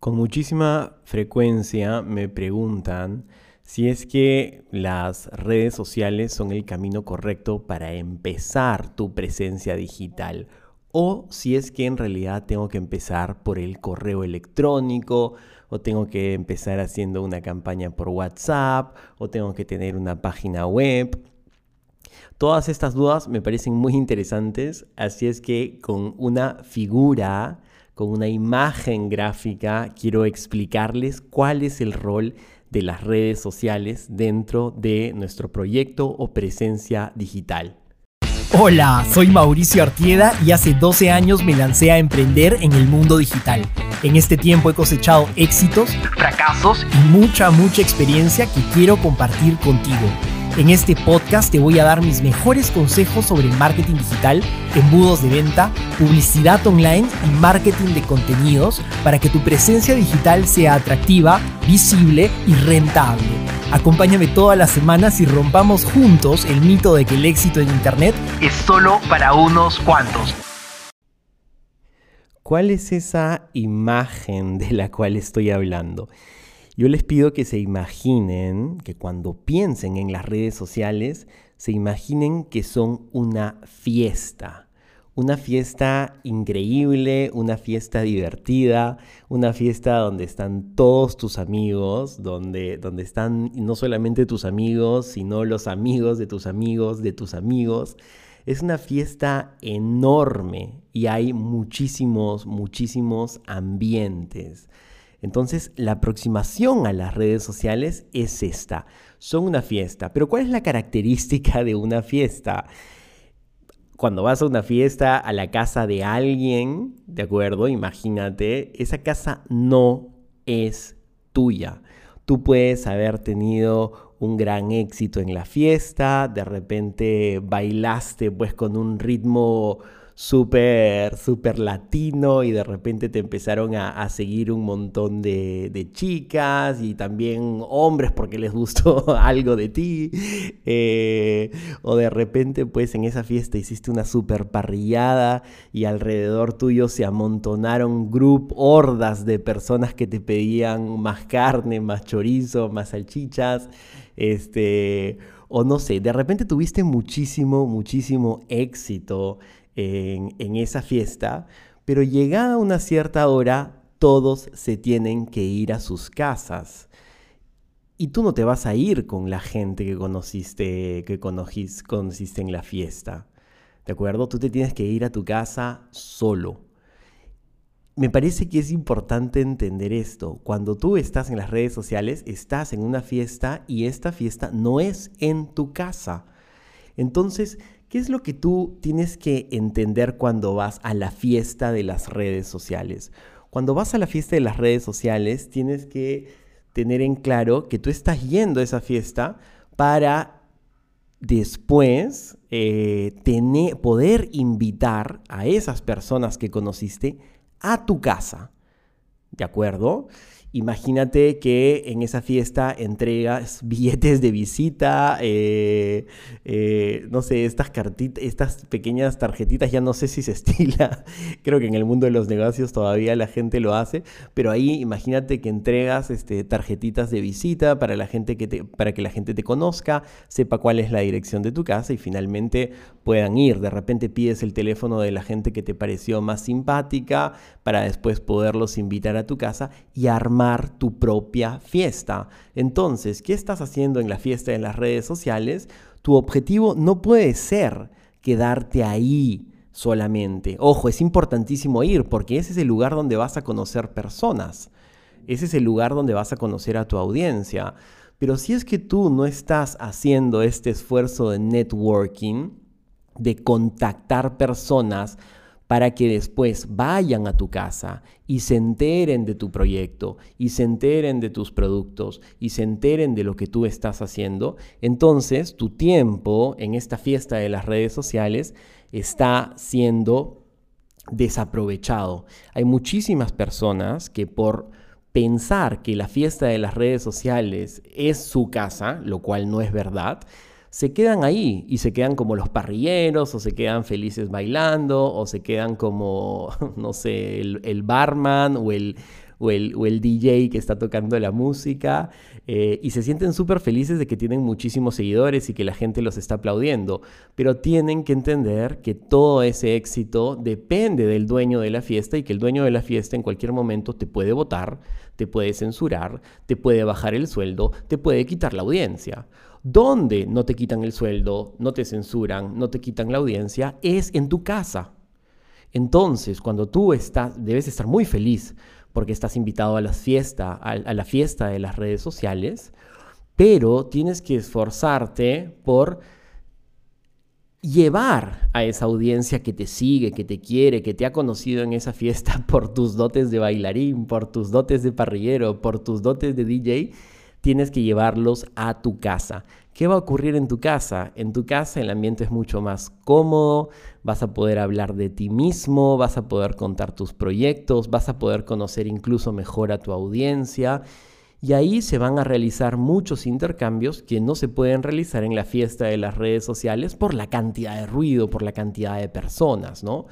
Con muchísima frecuencia me preguntan si es que las redes sociales son el camino correcto para empezar tu presencia digital o si es que en realidad tengo que empezar por el correo electrónico o tengo que empezar haciendo una campaña por WhatsApp o tengo que tener una página web. Todas estas dudas me parecen muy interesantes, así es que con una figura con una imagen gráfica, quiero explicarles cuál es el rol de las redes sociales dentro de nuestro proyecto o presencia digital. Hola, soy Mauricio Artieda y hace 12 años me lancé a emprender en el mundo digital. En este tiempo he cosechado éxitos, fracasos y mucha, mucha experiencia que quiero compartir contigo. En este podcast te voy a dar mis mejores consejos sobre marketing digital, embudos de venta, publicidad online y marketing de contenidos para que tu presencia digital sea atractiva, visible y rentable. Acompáñame todas las semanas y rompamos juntos el mito de que el éxito en Internet es solo para unos cuantos. ¿Cuál es esa imagen de la cual estoy hablando? Yo les pido que se imaginen, que cuando piensen en las redes sociales, se imaginen que son una fiesta. Una fiesta increíble, una fiesta divertida, una fiesta donde están todos tus amigos, donde, donde están no solamente tus amigos, sino los amigos de tus amigos, de tus amigos. Es una fiesta enorme y hay muchísimos, muchísimos ambientes. Entonces, la aproximación a las redes sociales es esta. Son una fiesta. Pero ¿cuál es la característica de una fiesta? Cuando vas a una fiesta a la casa de alguien, ¿de acuerdo? Imagínate, esa casa no es tuya. Tú puedes haber tenido un gran éxito en la fiesta, de repente bailaste pues con un ritmo súper, súper latino y de repente te empezaron a, seguir un montón de, chicas y también hombres porque les gustó algo de ti. Eh, o de repente pues en esa fiesta hiciste una súper parrillada y alrededor tuyo se amontonaron grup, hordas de personas que te pedían más carne, más chorizo, más salchichas. Este, o no sé, de repente tuviste muchísimo, muchísimo éxito en, esa fiesta, pero llegada una cierta hora, todos se tienen que ir a sus casas. Y tú no te vas a ir con la gente que conociste, que conociste en la fiesta. ¿De acuerdo? Tú te tienes que ir a tu casa solo. Me parece que es importante entender esto. Cuando tú estás en las redes sociales, estás en una fiesta y esta fiesta no es en tu casa. Entonces, ¿Qué es lo que tú tienes que entender cuando vas a la fiesta de las redes sociales? Cuando vas a la fiesta de las redes sociales, tienes que tener en claro que tú estás yendo a esa fiesta para después eh, poder invitar a esas personas que conociste a tu casa. ¿De acuerdo? Imagínate que en esa fiesta entregas billetes de visita, eh, eh, no sé, estas, estas pequeñas tarjetitas, ya no sé si se estila, creo que en el mundo de los negocios todavía la gente lo hace, pero ahí imagínate que entregas este, tarjetitas de visita para, la gente que para que la gente te conozca, sepa cuál es la dirección de tu casa y finalmente puedan ir. De repente pides el teléfono de la gente que te pareció más simpática para después poderlos invitar a tu casa y armar tu propia fiesta. Entonces, ¿qué estás haciendo en la fiesta en las redes sociales? Tu objetivo no puede ser quedarte ahí solamente. Ojo, es importantísimo ir porque ese es el lugar donde vas a conocer personas. Ese es el lugar donde vas a conocer a tu audiencia. Pero si es que tú no estás haciendo este esfuerzo de networking, de contactar personas para que después vayan a tu casa y se enteren de tu proyecto y se enteren de tus productos y se enteren de lo que tú estás haciendo, entonces tu tiempo en esta fiesta de las redes sociales está siendo desaprovechado. Hay muchísimas personas que por pensar que la fiesta de las redes sociales es su casa, lo cual no es verdad, se quedan ahí y se quedan como los parrilleros o se quedan felices bailando o se quedan como, no sé, el, barman o el, o el, o el DJ que está tocando la música eh, y se sienten súper felices de que tienen muchísimos seguidores y que la gente los está aplaudiendo. Pero tienen que entender que todo ese éxito depende del dueño de la fiesta y que el dueño de la fiesta en cualquier momento te puede votar, te puede censurar, te puede bajar el sueldo, te puede quitar la audiencia. Donde no te quitan el sueldo, no te censuran, no te quitan la audiencia, es en tu casa. Entonces, cuando tú estás, debes estar muy feliz porque estás invitado a la fiesta, a, la fiesta de las redes sociales, pero tienes que esforzarte por llevar a esa audiencia que te sigue, que te quiere, que te ha conocido en esa fiesta por tus dotes de bailarín, por tus dotes de parrillero, por tus dotes de DJ, tienes que llevarlos a tu casa. ¿Qué va a ocurrir en tu casa? En tu casa el ambiente es mucho más cómodo, vas a poder hablar de ti mismo, vas a poder contar tus proyectos, vas a poder conocer incluso mejor a tu audiencia. Y ahí se van a realizar muchos intercambios que no se pueden realizar en la fiesta de las redes sociales por la cantidad de ruido, por la cantidad de personas, ¿no?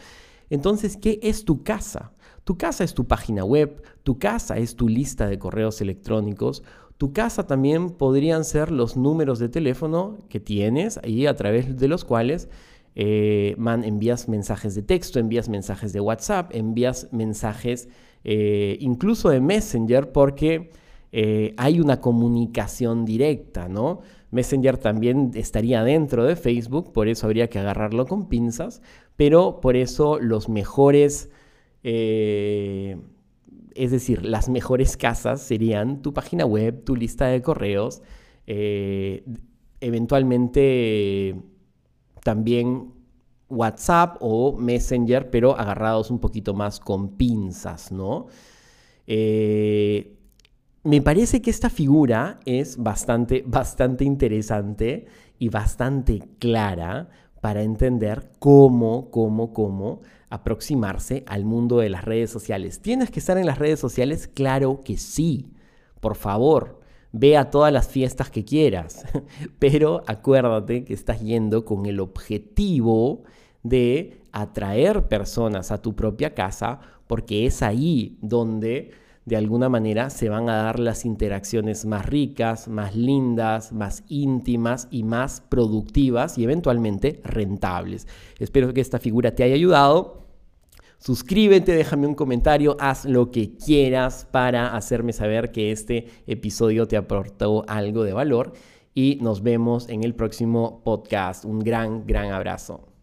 Entonces, ¿qué es tu casa? Tu casa es tu página web, tu casa es tu lista de correos electrónicos, tu casa también podrían ser los números de teléfono que tienes y a través de los cuales eh, envías mensajes de texto, envías mensajes de WhatsApp, envías mensajes eh, incluso de Messenger porque eh, hay una comunicación directa, ¿no? Messenger también estaría dentro de Facebook, por eso habría que agarrarlo con pinzas, pero por eso los mejores es decir, las mejores casas serían tu página web, tu lista de correos, eh, eventualmente también WhatsApp o Messenger, pero agarrados un poquito más con pinzas, ¿no? Eh, me parece que esta figura es bastante, bastante interesante y bastante clara para entender cómo, cómo, cómo aproximarse al mundo de las redes sociales. ¿Tienes que estar en las redes sociales? Claro que sí. Por favor, ve a todas las fiestas que quieras, pero acuérdate que estás yendo con el objetivo de atraer personas a tu propia casa, porque es ahí donde de alguna manera se van a dar las interacciones más ricas, más lindas, más íntimas y más productivas y eventualmente rentables. Espero que esta figura te haya ayudado. Suscríbete, déjame un comentario, haz lo que quieras para hacerme saber que este episodio te aportó algo de valor y nos vemos en el próximo podcast. Un gran, gran abrazo.